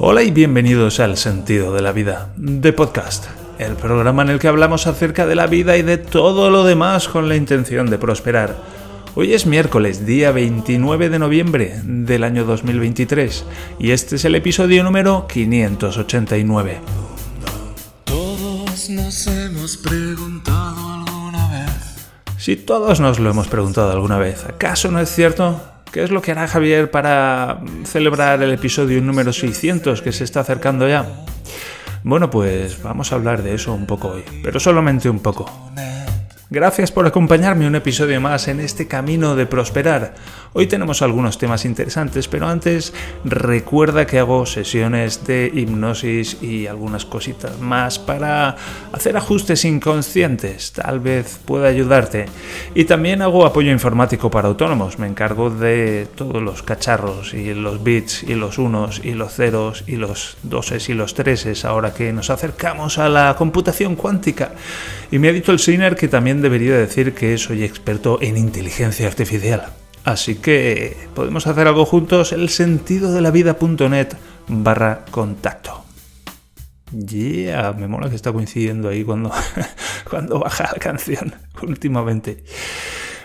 Hola y bienvenidos al Sentido de la Vida, de podcast, el programa en el que hablamos acerca de la vida y de todo lo demás con la intención de prosperar. Hoy es miércoles, día 29 de noviembre del año 2023, y este es el episodio número 589. Todos nos hemos preguntado alguna vez. Si todos nos lo hemos preguntado alguna vez, ¿acaso no es cierto? ¿Qué es lo que hará Javier para celebrar el episodio número 600 que se está acercando ya? Bueno, pues vamos a hablar de eso un poco hoy, pero solamente un poco. Gracias por acompañarme un episodio más en este camino de prosperar. Hoy tenemos algunos temas interesantes, pero antes recuerda que hago sesiones de hipnosis y algunas cositas más para hacer ajustes inconscientes. Tal vez pueda ayudarte. Y también hago apoyo informático para autónomos. Me encargo de todos los cacharros y los bits y los unos y los ceros y los doses y los treses ahora que nos acercamos a la computación cuántica. Y me ha dicho el Siner que también debería decir que soy experto en inteligencia artificial. Así que podemos hacer algo juntos, el sentido de la vida.net barra contacto. Yeah, me mola que está coincidiendo ahí cuando, cuando baja la canción últimamente.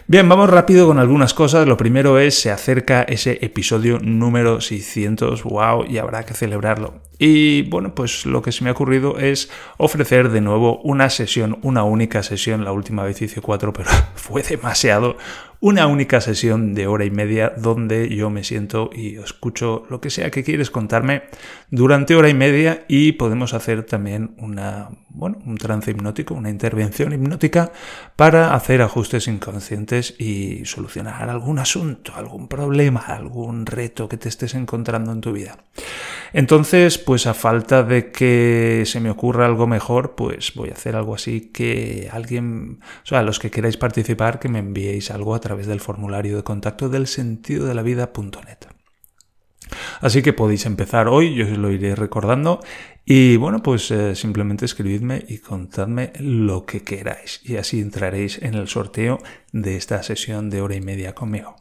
Bien, vamos rápido con algunas cosas. Lo primero es, se acerca ese episodio número 600, wow, y habrá que celebrarlo. Y bueno, pues lo que se me ha ocurrido es ofrecer de nuevo una sesión, una única sesión, la última vez hice cuatro, pero fue demasiado, una única sesión de hora y media donde yo me siento y escucho lo que sea que quieres contarme durante hora y media. Y podemos hacer también una, bueno, un trance hipnótico, una intervención hipnótica para hacer ajustes inconscientes y solucionar algún asunto, algún problema, algún reto que te estés encontrando en tu vida. Entonces, pues a falta de que se me ocurra algo mejor, pues voy a hacer algo así que alguien, o sea, los que queráis participar, que me enviéis algo a través del formulario de contacto del sentido de la vida.net. Así que podéis empezar hoy, yo os lo iré recordando y bueno, pues eh, simplemente escribidme y contadme lo que queráis y así entraréis en el sorteo de esta sesión de hora y media conmigo.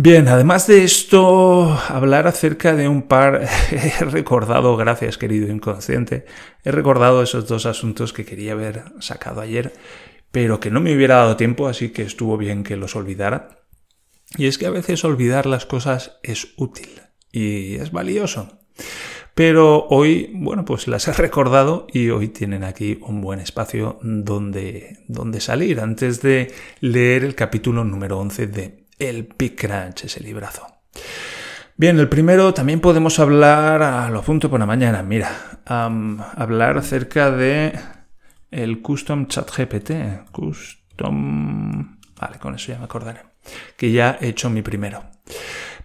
Bien, además de esto, hablar acerca de un par, he recordado, gracias querido inconsciente, he recordado esos dos asuntos que quería haber sacado ayer, pero que no me hubiera dado tiempo, así que estuvo bien que los olvidara. Y es que a veces olvidar las cosas es útil y es valioso. Pero hoy, bueno, pues las he recordado y hoy tienen aquí un buen espacio donde, donde salir antes de leer el capítulo número 11 de el Big Crunch, ese librazo. Bien, el primero también podemos hablar, a lo punto por la mañana, mira, hablar acerca de el Custom Chat GPT, Custom... Vale, con eso ya me acordaré, que ya he hecho mi primero.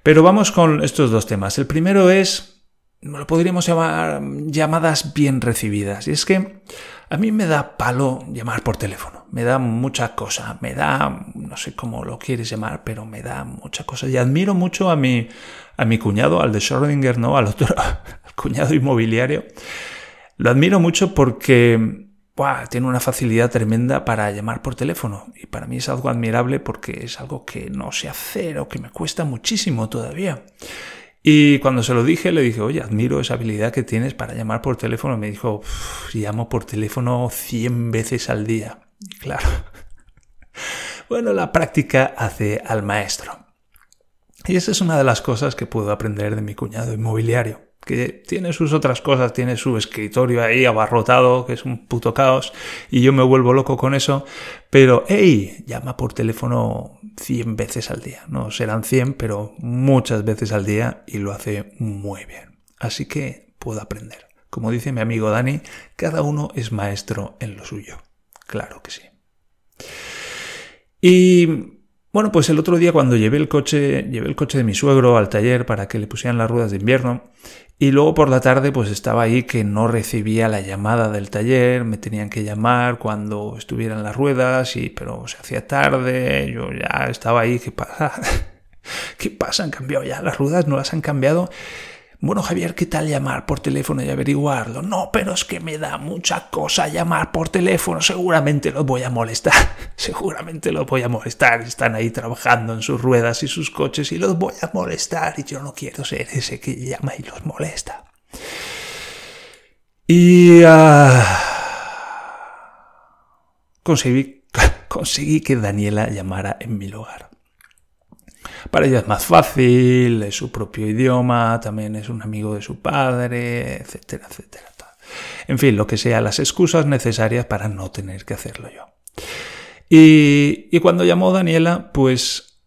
Pero vamos con estos dos temas. El primero es, lo podríamos llamar llamadas bien recibidas. Y es que a mí me da palo llamar por teléfono, me da mucha cosa, me da, no sé cómo lo quieres llamar, pero me da mucha cosa. Y admiro mucho a mi, a mi cuñado, al de Schrödinger, no, al otro, cuñado inmobiliario. Lo admiro mucho porque tiene una facilidad tremenda para llamar por teléfono. Y para mí es algo admirable porque es algo que no sé hacer o que me cuesta muchísimo todavía. Y cuando se lo dije, le dije, oye, admiro esa habilidad que tienes para llamar por teléfono. Me dijo, llamo por teléfono 100 veces al día. claro. bueno, la práctica hace al maestro. Y esa es una de las cosas que puedo aprender de mi cuñado inmobiliario que tiene sus otras cosas, tiene su escritorio ahí abarrotado, que es un puto caos, y yo me vuelvo loco con eso, pero hey, llama por teléfono 100 veces al día, no serán 100, pero muchas veces al día y lo hace muy bien. Así que puedo aprender. Como dice mi amigo Dani, cada uno es maestro en lo suyo. Claro que sí. Y bueno, pues el otro día cuando llevé el coche, llevé el coche de mi suegro al taller para que le pusieran las ruedas de invierno, y luego por la tarde pues estaba ahí que no recibía la llamada del taller, me tenían que llamar cuando estuvieran las ruedas, y pero se hacía tarde, yo ya estaba ahí, ¿qué pasa? ¿Qué pasa? ¿Han cambiado ya las ruedas? ¿No las han cambiado? Bueno, Javier, ¿qué tal llamar por teléfono y averiguarlo? No, pero es que me da mucha cosa llamar por teléfono. Seguramente los voy a molestar. Seguramente los voy a molestar. Están ahí trabajando en sus ruedas y sus coches y los voy a molestar. Y yo no quiero ser ese que llama y los molesta. Y... Uh, conseguí, conseguí que Daniela llamara en mi lugar. Para ella es más fácil, es su propio idioma, también es un amigo de su padre, etcétera, etcétera. En fin, lo que sea, las excusas necesarias para no tener que hacerlo yo. Y, y cuando llamó Daniela, pues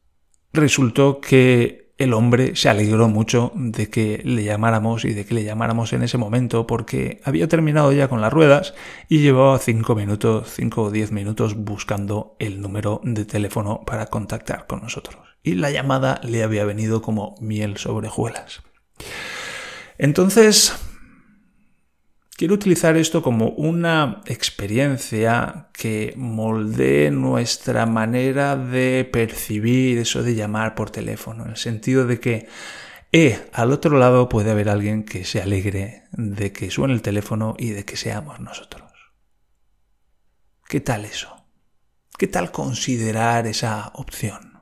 resultó que el hombre se alegró mucho de que le llamáramos y de que le llamáramos en ese momento porque había terminado ya con las ruedas y llevaba cinco minutos, cinco o diez minutos buscando el número de teléfono para contactar con nosotros y la llamada le había venido como miel sobre hojuelas. Entonces, quiero utilizar esto como una experiencia que moldee nuestra manera de percibir eso de llamar por teléfono, en el sentido de que eh, al otro lado puede haber alguien que se alegre de que suene el teléfono y de que seamos nosotros. ¿Qué tal eso? ¿Qué tal considerar esa opción?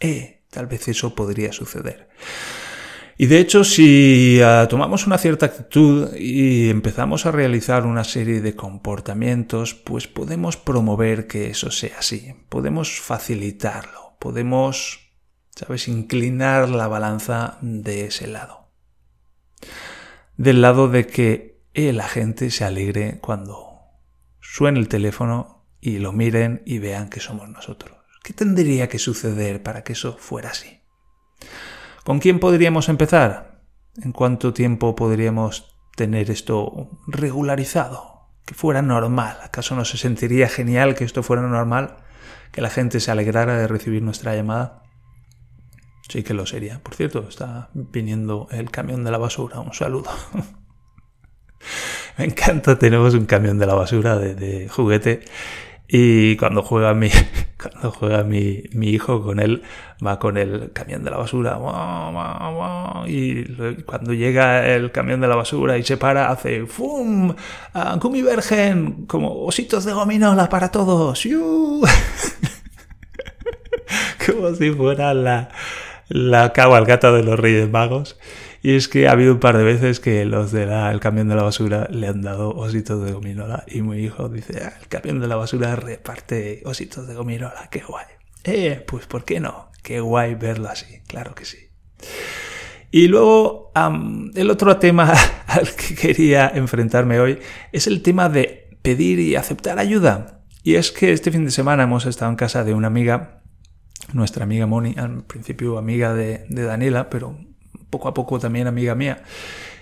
Eh, tal vez eso podría suceder. Y de hecho, si uh, tomamos una cierta actitud y empezamos a realizar una serie de comportamientos, pues podemos promover que eso sea así, podemos facilitarlo, podemos, ¿sabes?, inclinar la balanza de ese lado. Del lado de que eh, la gente se alegre cuando suene el teléfono y lo miren y vean que somos nosotros. ¿Qué tendría que suceder para que eso fuera así? ¿Con quién podríamos empezar? ¿En cuánto tiempo podríamos tener esto regularizado? Que fuera normal. ¿Acaso no se sentiría genial que esto fuera normal? ¿Que la gente se alegrara de recibir nuestra llamada? Sí que lo sería. Por cierto, está viniendo el camión de la basura. Un saludo. Me encanta, tenemos un camión de la basura de, de juguete y cuando juega mi, cuando juega mi, mi, hijo con él, va con el camión de la basura. Y cuando llega el camión de la basura y se para, hace ¡Fum! ¡Gumi Virgen! Como ositos de gominola para todos. Como si fuera la, la cabalgata de los Reyes Magos. Y es que ha habido un par de veces que los del camión de la basura le han dado ositos de gominola. Y mi hijo dice, ah, el camión de la basura reparte ositos de gominola, qué guay. Eh, pues ¿por qué no? Qué guay verlo así, claro que sí. Y luego el otro tema al que quería enfrentarme hoy es el tema de pedir y aceptar ayuda. Y es que este fin de semana hemos estado en casa de una amiga, nuestra amiga Moni, al principio amiga de, de Daniela, pero poco a poco también amiga mía.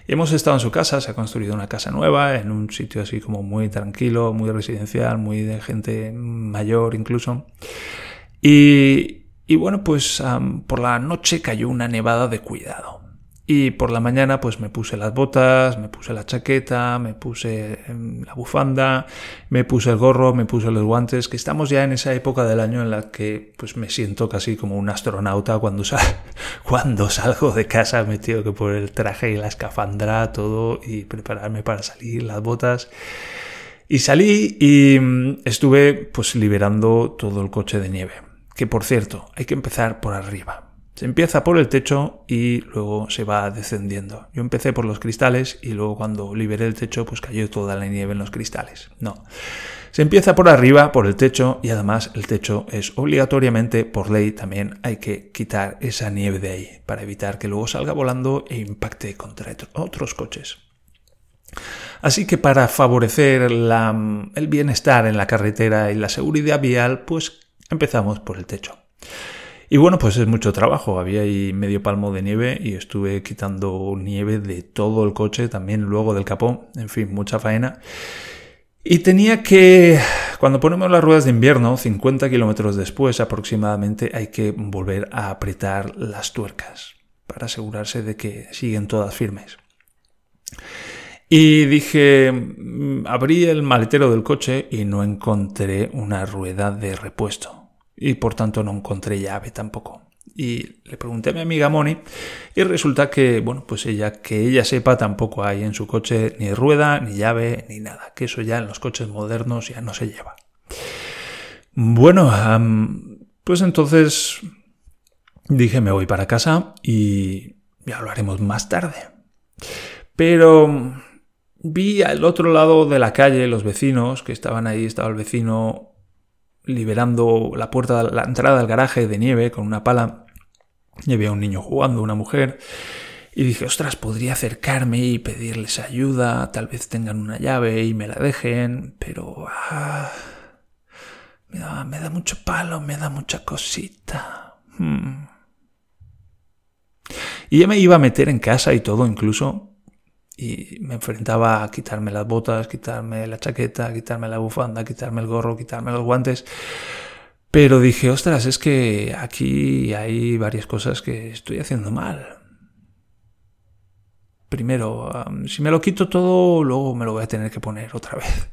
Hemos estado en su casa, se ha construido una casa nueva, en un sitio así como muy tranquilo, muy residencial, muy de gente mayor incluso. Y, y bueno, pues por la noche cayó una nevada de cuidado. Y por la mañana pues me puse las botas, me puse la chaqueta, me puse em, la bufanda, me puse el gorro, me puse los guantes, que estamos ya en esa época del año en la que pues me siento casi como un astronauta cuando, cuando salgo de casa me tengo que poner el traje y la escafandra, todo y prepararme para salir, las botas. Y salí y mm, estuve pues liberando todo el coche de nieve. Que por cierto, hay que empezar por arriba se empieza por el techo y luego se va descendiendo. Yo empecé por los cristales y luego cuando liberé el techo pues cayó toda la nieve en los cristales. No. Se empieza por arriba, por el techo y además el techo es obligatoriamente por ley también hay que quitar esa nieve de ahí para evitar que luego salga volando e impacte contra otros coches. Así que para favorecer el bienestar en la carretera y la seguridad vial pues empezamos por el techo. Y bueno, pues es mucho trabajo. Había ahí medio palmo de nieve y estuve quitando nieve de todo el coche, también luego del capó. En fin, mucha faena. Y tenía que, cuando ponemos las ruedas de invierno, 50 kilómetros después aproximadamente, hay que volver a apretar las tuercas para asegurarse de que siguen todas firmes. Y dije, mm, abrí el maletero del coche y no encontré una rueda de repuesto y por tanto no encontré llave tampoco. Y le pregunté a mi amiga Moni y resulta que, bueno, pues ella, que ella sepa, tampoco hay en su coche ni rueda, ni llave, ni nada. Que eso ya en los coches modernos ya no se lleva. Bueno, pues entonces dije me voy para casa y ya lo haremos más tarde. Pero vi al otro lado de la calle los vecinos que estaban ahí, estaba el vecino liberando la puerta, la entrada al garaje de nieve con una pala. Y había un niño jugando, una mujer. Y dije, ostras, podría acercarme y pedirles ayuda, tal vez tengan una llave y me la dejen, pero... Ah, me, da, mucho palo, me da mucha cosita. Hmm. Y ya me iba a meter en casa y todo incluso. Y me enfrentaba a quitarme las botas, quitarme la chaqueta, quitarme la bufanda, quitarme el gorro, quitarme los guantes. Pero dije, ostras, es que aquí hay varias cosas que estoy haciendo mal. Primero, si me lo quito todo, luego me lo voy a tener que poner otra vez.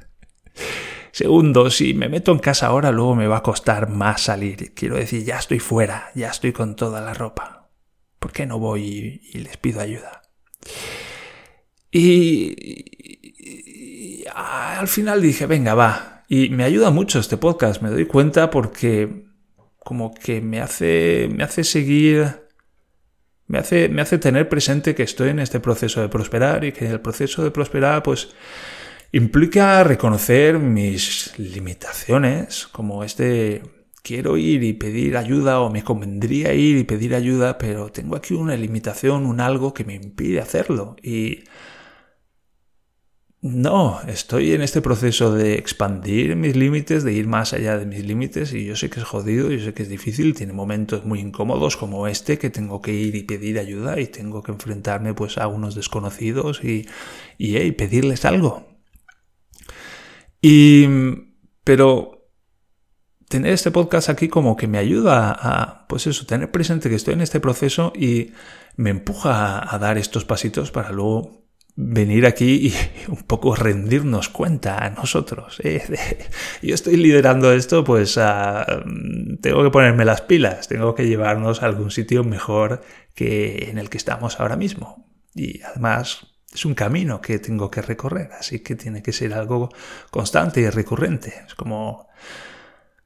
Segundo, si me meto en casa ahora, luego me va a costar más salir. Quiero decir, ya estoy fuera, ya estoy con toda la ropa. ¿Por qué no voy y, les pido ayuda? Y, al final dije, venga, va. Y me ayuda mucho este podcast, me doy cuenta porque como que me hace, me hace seguir, me hace, me hace tener presente que estoy en este proceso de prosperar y que el proceso de prosperar pues implica reconocer mis limitaciones, como este quiero ir y pedir ayuda o me convendría ir y pedir ayuda, pero tengo aquí una limitación, un algo que me impide hacerlo. Y no, estoy en este proceso de expandir mis límites, de ir más allá de mis límites y yo sé que es jodido, yo sé que es difícil, tiene momentos muy incómodos como este que tengo que ir y pedir ayuda y tengo que enfrentarme pues a unos desconocidos y, y pedirles algo. Y, pero tener este podcast aquí como que me ayuda a, pues eso, tener presente que estoy en este proceso y me empuja a, dar estos pasitos para luego venir aquí y un poco rendirnos cuenta a nosotros. ¿eh? Yo estoy liderando esto, pues tengo que ponerme las pilas, tengo que llevarnos a algún sitio mejor que en el que estamos ahora mismo. Y además es un camino que tengo que recorrer, así que tiene que ser algo constante y recurrente. Es como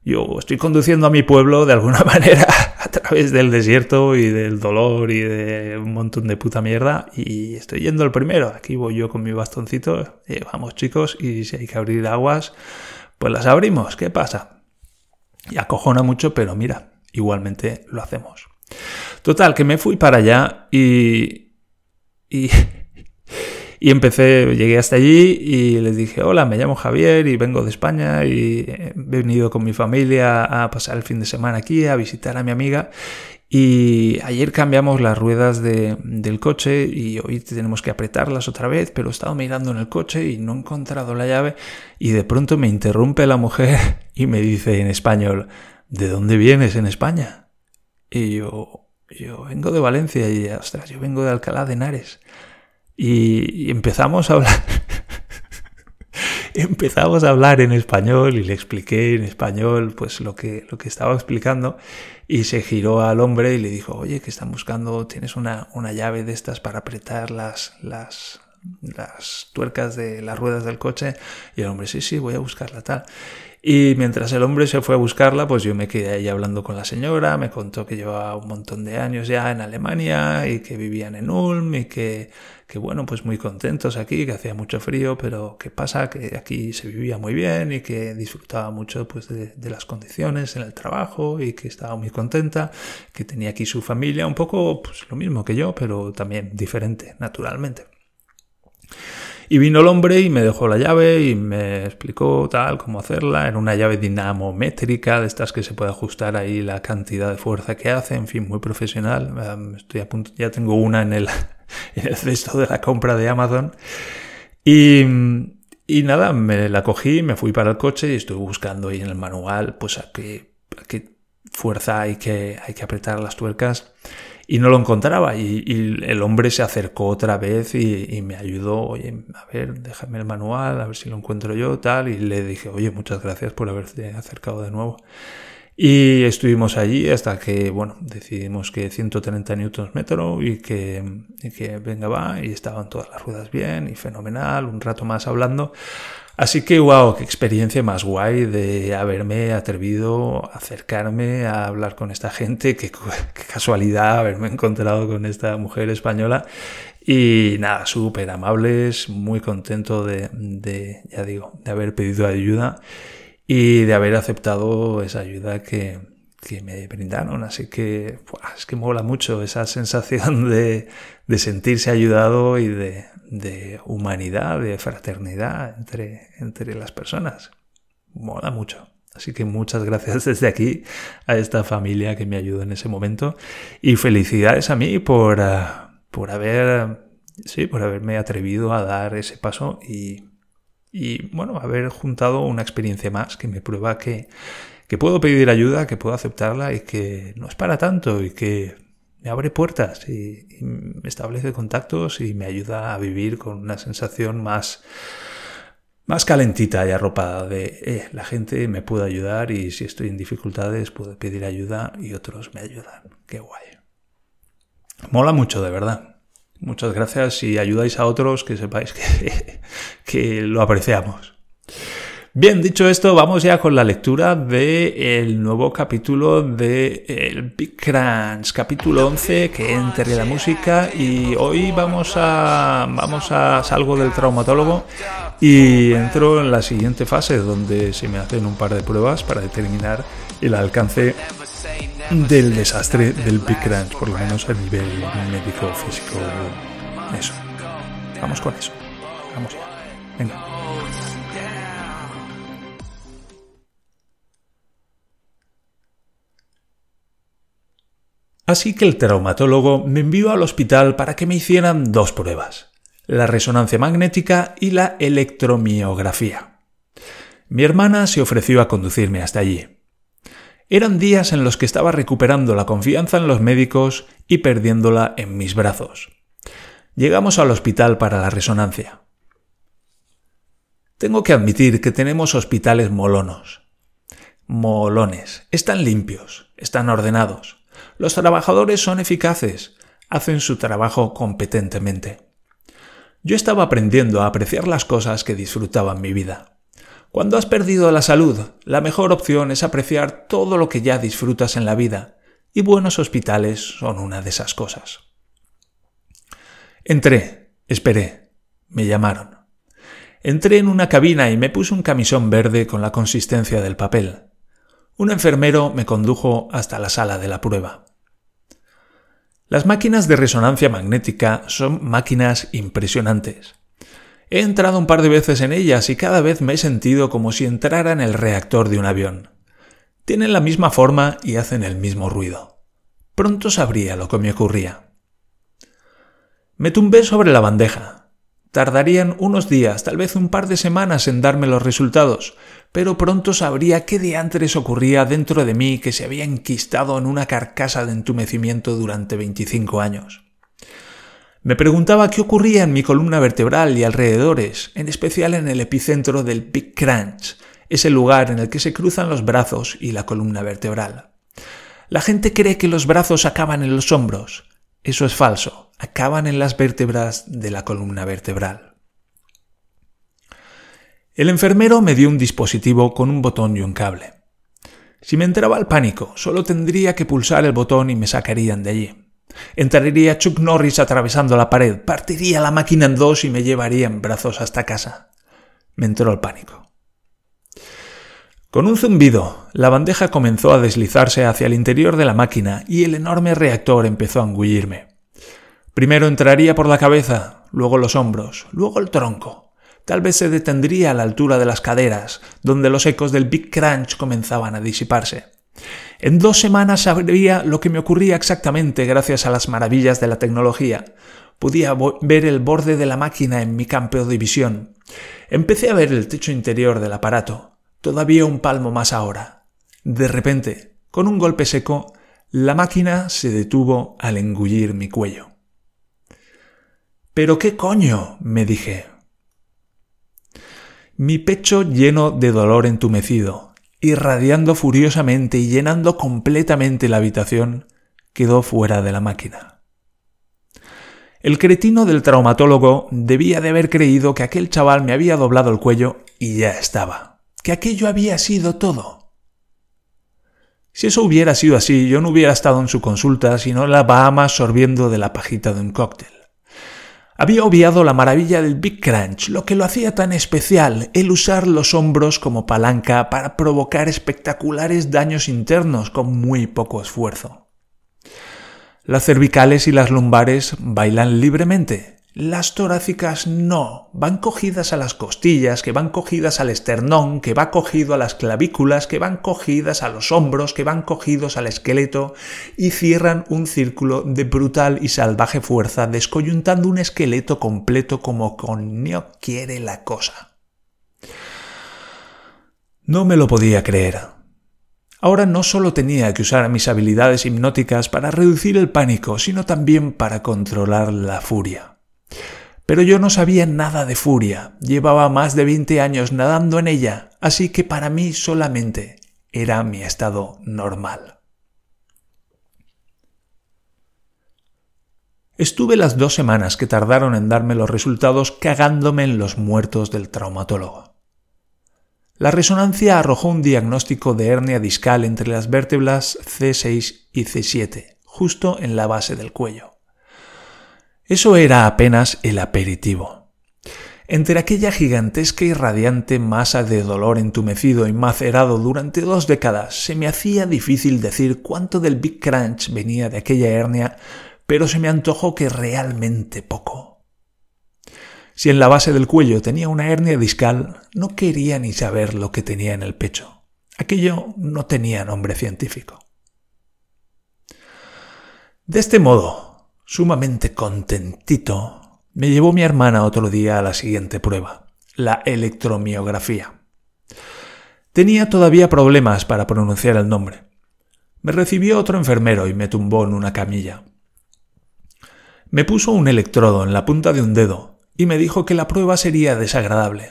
yo estoy conduciendo a mi pueblo de alguna manera a través del desierto y del dolor y de un montón de puta mierda y estoy yendo el primero. Aquí voy yo con mi bastoncito, eh, vamos chicos, y si hay que abrir aguas, pues las abrimos. ¿Qué pasa? Y acojona mucho, pero mira, igualmente lo hacemos. Total, que me fui para allá y... y y empecé, llegué hasta allí y les dije, hola, me llamo Javier y vengo de España y he venido con mi familia a pasar el fin de semana aquí, a visitar a mi amiga. Y ayer cambiamos las ruedas del coche y hoy tenemos que apretarlas otra vez, pero he estado mirando en el coche y no he encontrado la llave y de pronto me interrumpe la mujer y me dice en español, ¿de dónde vienes en España? Y yo, yo vengo de Valencia y, ostras, yo vengo de Alcalá de Henares. Y, empezamos a hablar. empezamos a hablar en español y le expliqué en español pues lo que, lo que estaba explicando y se giró al hombre y le dijo, oye, que están buscando, tienes una, una llave de estas para apretar las, las, las tuercas de las ruedas del coche y el hombre, sí, sí, voy a buscarla tal. Y mientras el hombre se fue a buscarla, pues yo me quedé ahí hablando con la señora, me contó que llevaba un montón de años ya en Alemania y que vivían en Ulm y que, que bueno, pues muy contentos aquí, que hacía mucho frío, pero que pasa que aquí se vivía muy bien y que disfrutaba mucho pues de, de las condiciones en el trabajo y que estaba muy contenta, que tenía aquí su familia, un poco pues lo mismo que yo, pero también diferente, naturalmente. Y vino el hombre y me dejó la llave y me explicó tal cómo hacerla. Era una llave dinamométrica, de estas que se puede ajustar ahí la cantidad de fuerza que hace, en fin, muy profesional. Estoy a punto, ya tengo una en el, en el cesto de la compra de Amazon. Y, y nada, me la cogí, me fui para el coche y estuve buscando ahí en el manual, pues a qué, a qué fuerza hay que, hay que apretar las tuercas y no lo encontraba. Y, el hombre se acercó otra vez y, me ayudó, oye, a ver, déjame el manual, a ver si lo encuentro yo, tal. Y le dije, oye, muchas gracias por haberte acercado de nuevo. Y estuvimos allí hasta que, bueno, decidimos que 130 newtons metro y que, y que venga va y estaban todas las ruedas bien y fenomenal, un rato más hablando. Así que, wow, qué experiencia más guay de haberme atrevido a acercarme a hablar con esta gente, qué, casualidad haberme encontrado con esta mujer española. Y nada, súper amables, muy contento de, de, ya digo, de haber pedido ayuda y de haber aceptado esa ayuda que, que me brindaron. Así que es que mola mucho esa sensación de, de sentirse ayudado y de, de, humanidad, de fraternidad entre, entre las personas. Mola mucho. Así que muchas gracias desde aquí a esta familia que me ayudó en ese momento y felicidades a mí por, uh, por haber, sí, por haberme atrevido a dar ese paso y y bueno, haber juntado una experiencia más que me prueba que, que puedo pedir ayuda, que puedo aceptarla y que no es para tanto y que me abre puertas y, me establece contactos y me ayuda a vivir con una sensación más, más calentita y arropada de eh, la gente me puede ayudar y si estoy en dificultades puedo pedir ayuda y otros me ayudan. Qué guay. Mola mucho, de verdad. Muchas gracias y ayudáis a otros que sepáis que, que lo apreciamos. Bien, dicho esto, vamos ya con la lectura del el nuevo capítulo de el Big Crunch, capítulo 11, que entre la música y hoy vamos a vamos a salgo del traumatólogo y entro en la siguiente fase donde se me hacen un par de pruebas para determinar el alcance del desastre del Big Crunch, por lo menos a nivel médico, físico, eso. Vamos con eso. Vamos ya. Venga. Así que el traumatólogo me envió al hospital para que me hicieran dos pruebas, la resonancia magnética y la electromiografía. Mi hermana se ofreció a conducirme hasta allí. Eran días en los que estaba recuperando la confianza en los médicos y perdiéndola en mis brazos. Llegamos al hospital para la resonancia. Tengo que admitir que tenemos hospitales molonos. Molones. Están limpios, están ordenados. Los trabajadores son eficaces, hacen su trabajo competentemente. Yo estaba aprendiendo a apreciar las cosas que disfrutaba en mi vida. Cuando has perdido la salud, la mejor opción es apreciar todo lo que ya disfrutas en la vida, y buenos hospitales son una de esas cosas. Entré, esperé, me llamaron. Entré en una cabina y me puse un camisón verde con la consistencia del papel. Un enfermero me condujo hasta la sala de la prueba. Las máquinas de resonancia magnética son máquinas impresionantes. He entrado un par de veces en ellas y cada vez me he sentido como si entrara en el reactor de un avión. Tienen la misma forma y hacen el mismo ruido. Pronto sabría lo que me ocurría. Me tumbé sobre la bandeja. Tardarían unos días, tal vez un par de semanas en darme los resultados, pero pronto sabría qué diantres ocurría dentro de mí que se había enquistado en una carcasa de entumecimiento durante 25 años. Me preguntaba qué ocurría en mi columna vertebral y alrededores, en especial en el epicentro del Big Crunch, ese lugar en el que se cruzan los brazos y la columna vertebral. La gente cree que los brazos acaban en los hombros. Eso es falso, acaban en las vértebras de la columna vertebral. El enfermero me dio un dispositivo con un botón y un cable. Si me entraba el pánico, solo tendría que pulsar el botón y me sacarían de allí. Entraría Chuck Norris atravesando la pared, partiría la máquina en dos y me llevaría en brazos hasta casa. Me entró el pánico. Con un zumbido, la bandeja comenzó a deslizarse hacia el interior de la máquina y el enorme reactor empezó a engullirme. Primero entraría por la cabeza, luego los hombros, luego el tronco. Tal vez se detendría a la altura de las caderas, donde los ecos del Big Crunch comenzaban a disiparse. En dos semanas sabría lo que me ocurría exactamente gracias a las maravillas de la tecnología. Podía ver el borde de la máquina en mi campo de visión. Empecé a ver el techo interior del aparato, todavía un palmo más ahora. De repente, con un golpe seco, la máquina se detuvo al engullir mi cuello. ¿Pero qué coño? me dije. Mi pecho lleno de dolor entumecido, irradiando furiosamente y llenando completamente la habitación, quedó fuera de la máquina. El cretino del traumatólogo debía de haber creído que aquel chaval me había doblado el cuello y ya estaba, que aquello había sido todo. Si eso hubiera sido así, yo no hubiera estado en su consulta, sino la Bahamas sorbiendo de la pajita de un cóctel. Había obviado la maravilla del Big Crunch, lo que lo hacía tan especial, el usar los hombros como palanca para provocar espectaculares daños internos con muy poco esfuerzo. Las cervicales y las lumbares bailan libremente, las torácicas no, van cogidas a las costillas, que van cogidas al esternón, que va cogido a las clavículas, que van cogidas a los hombros, que van cogidos al esqueleto y cierran un círculo de brutal y salvaje fuerza, descoyuntando un esqueleto completo como no quiere la cosa. No me lo podía creer. Ahora no solo tenía que usar mis habilidades hipnóticas para reducir el pánico, sino también para controlar la furia. Pero yo no sabía nada de furia, llevaba más de 20 años nadando en ella, así que para mí solamente era mi estado normal. Estuve las dos semanas que tardaron en darme los resultados cagándome en los muertos del traumatólogo. La resonancia arrojó un diagnóstico de hernia discal entre las vértebras C6 y C7, justo en la base del cuello. Eso era apenas el aperitivo. Entre aquella gigantesca y radiante masa de dolor entumecido y macerado durante dos décadas, se me hacía difícil decir cuánto del Big Crunch venía de aquella hernia, pero se me antojó que realmente poco. Si en la base del cuello tenía una hernia discal, no quería ni saber lo que tenía en el pecho. Aquello no tenía nombre científico. De este modo, Sumamente contentito, me llevó mi hermana otro día a la siguiente prueba, la electromiografía. Tenía todavía problemas para pronunciar el nombre. Me recibió otro enfermero y me tumbó en una camilla. Me puso un electrodo en la punta de un dedo y me dijo que la prueba sería desagradable.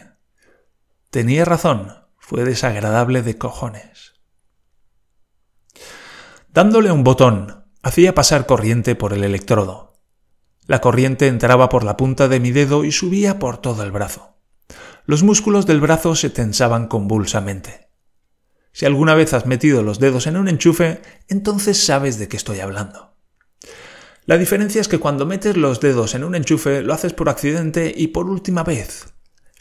Tenía razón, fue desagradable de cojones. Dándole un botón hacía pasar corriente por el electrodo. La corriente entraba por la punta de mi dedo y subía por todo el brazo. Los músculos del brazo se tensaban convulsamente. Si alguna vez has metido los dedos en un enchufe, entonces sabes de qué estoy hablando. La diferencia es que cuando metes los dedos en un enchufe lo haces por accidente y por última vez.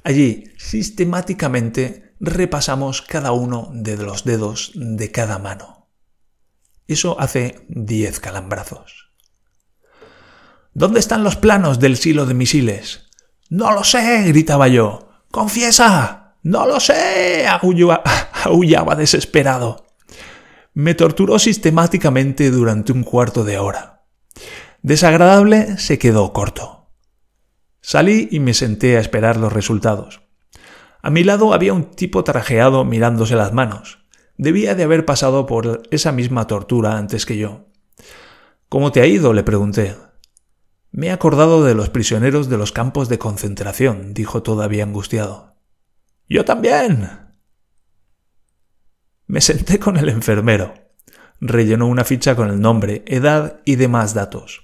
Allí, sistemáticamente, repasamos cada uno de los dedos de cada mano. Eso hace diez calambrazos. ¿Dónde están los planos del silo de misiles? No lo sé, gritaba yo. Confiesa. No lo sé, aullaba desesperado. Me torturó sistemáticamente durante un cuarto de hora. Desagradable se quedó corto. Salí y me senté a esperar los resultados. A mi lado había un tipo trajeado mirándose las manos. Debía de haber pasado por esa misma tortura antes que yo. ¿Cómo te ha ido? le pregunté. Me he acordado de los prisioneros de los campos de concentración, dijo todavía angustiado. Yo también. Me senté con el enfermero. Rellenó una ficha con el nombre, edad y demás datos.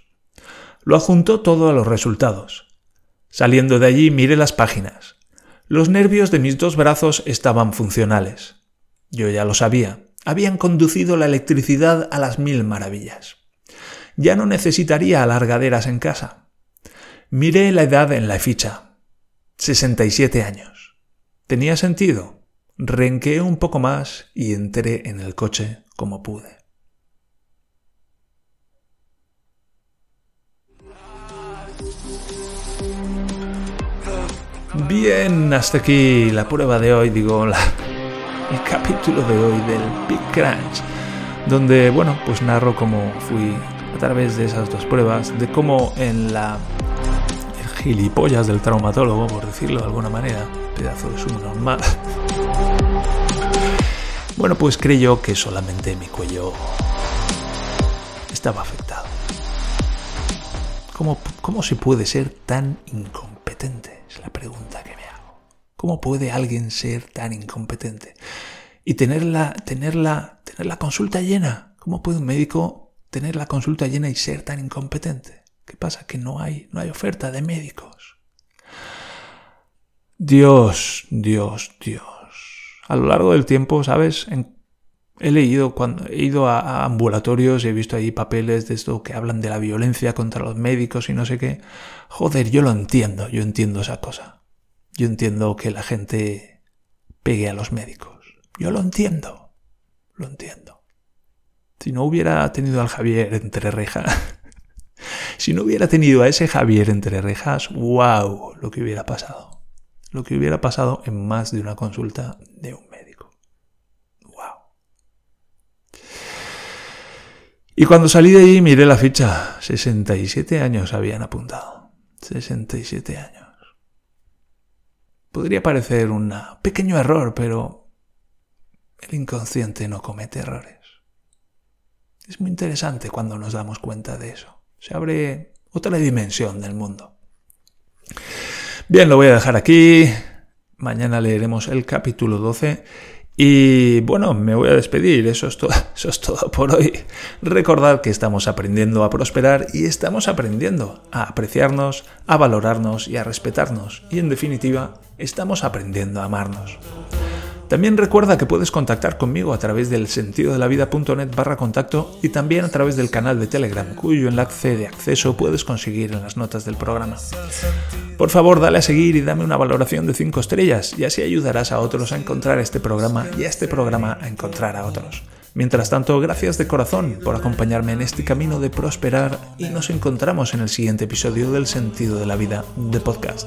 Lo adjuntó todo a los resultados. Saliendo de allí miré las páginas. Los nervios de mis dos brazos estaban funcionales. Yo ya lo sabía. Habían conducido la electricidad a las mil maravillas. Ya no necesitaría alargaderas en casa. Miré la edad en la ficha. 67 años. ¿Tenía sentido? Renqué un poco más y entré en el coche como pude. Bien, hasta aquí la prueba de hoy, digo, la, el capítulo de hoy del Big Crunch, donde, bueno, pues narro cómo fui a través de esas dos pruebas, de cómo en la gilipollas del traumatólogo, por decirlo de alguna manera, pedazo de subnormal, bueno, pues creyó que solamente mi cuello estaba afectado. ¿Cómo, ¿Cómo se puede ser tan incompetente? Es la pregunta ¿Cómo puede alguien ser tan incompetente? y tener la, tener la, tener la consulta llena. ¿Cómo puede un médico tener la consulta llena y ser tan incompetente? ¿Qué pasa? Que no hay, no hay oferta de médicos. Dios, Dios, Dios. A lo largo del tiempo, ¿sabes? he leído cuando he ido a, a, ambulatorios y he visto ahí papeles de esto que hablan de la violencia contra los médicos y no sé qué. Joder, yo lo entiendo, yo entiendo esa cosa. Yo entiendo que la gente pegue a los médicos. Yo lo entiendo. Lo entiendo. Si no hubiera tenido al Javier entre rejas, si no hubiera tenido a ese Javier entre rejas, wow, lo que hubiera pasado. Lo que hubiera pasado en más de una consulta de un médico. Wow. Y cuando salí de ahí miré la ficha. 67 años habían apuntado. 67 años. Podría parecer un pequeño error, pero el inconsciente no comete errores. Es muy interesante cuando nos damos cuenta de eso. Se abre otra dimensión del mundo. Bien, lo voy a dejar aquí. Mañana leeremos el capítulo 12. Y bueno, me voy a despedir, eso es, todo, eso es todo por hoy. Recordad que estamos aprendiendo a prosperar y estamos aprendiendo a apreciarnos, a valorarnos y a respetarnos. Y en definitiva, estamos aprendiendo a amarnos. También recuerda que puedes contactar conmigo a través del sentido de la vida.net barra contacto y también a través del canal de Telegram, cuyo enlace de acceso puedes conseguir en las notas del programa. Por favor, dale a seguir y dame una valoración de 5 estrellas y así ayudarás a otros a encontrar este programa y a este programa a encontrar a otros. Mientras tanto, gracias de corazón por acompañarme en este camino de prosperar y nos encontramos en el siguiente episodio del Sentido de la Vida de podcast.